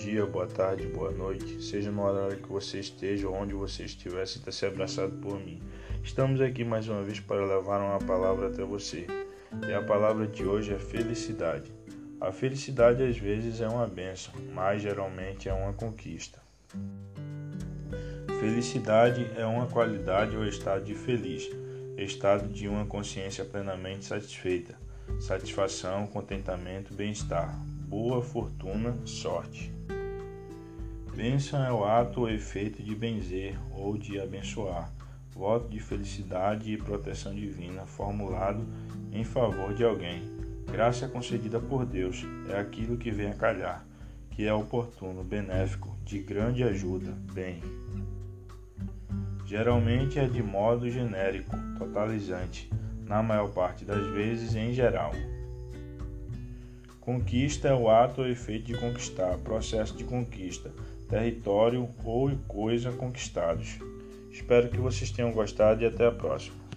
dia, boa tarde, boa noite, seja no horário que você esteja ou onde você estiver, sinta se abraçado por mim. Estamos aqui mais uma vez para levar uma palavra até você. E a palavra de hoje é felicidade. A felicidade às vezes é uma benção, mas geralmente é uma conquista. Felicidade é uma qualidade ou estado de feliz, estado de uma consciência plenamente satisfeita, satisfação, contentamento, bem-estar, boa fortuna, sorte. Bênção é o ato ou efeito de benzer ou de abençoar, voto de felicidade e proteção divina formulado em favor de alguém. Graça concedida por Deus é aquilo que vem a calhar, que é oportuno, benéfico, de grande ajuda, bem. Geralmente é de modo genérico, totalizante, na maior parte das vezes em geral. Conquista é o ato ou efeito de conquistar, processo de conquista, território ou coisa conquistados. Espero que vocês tenham gostado e até a próxima.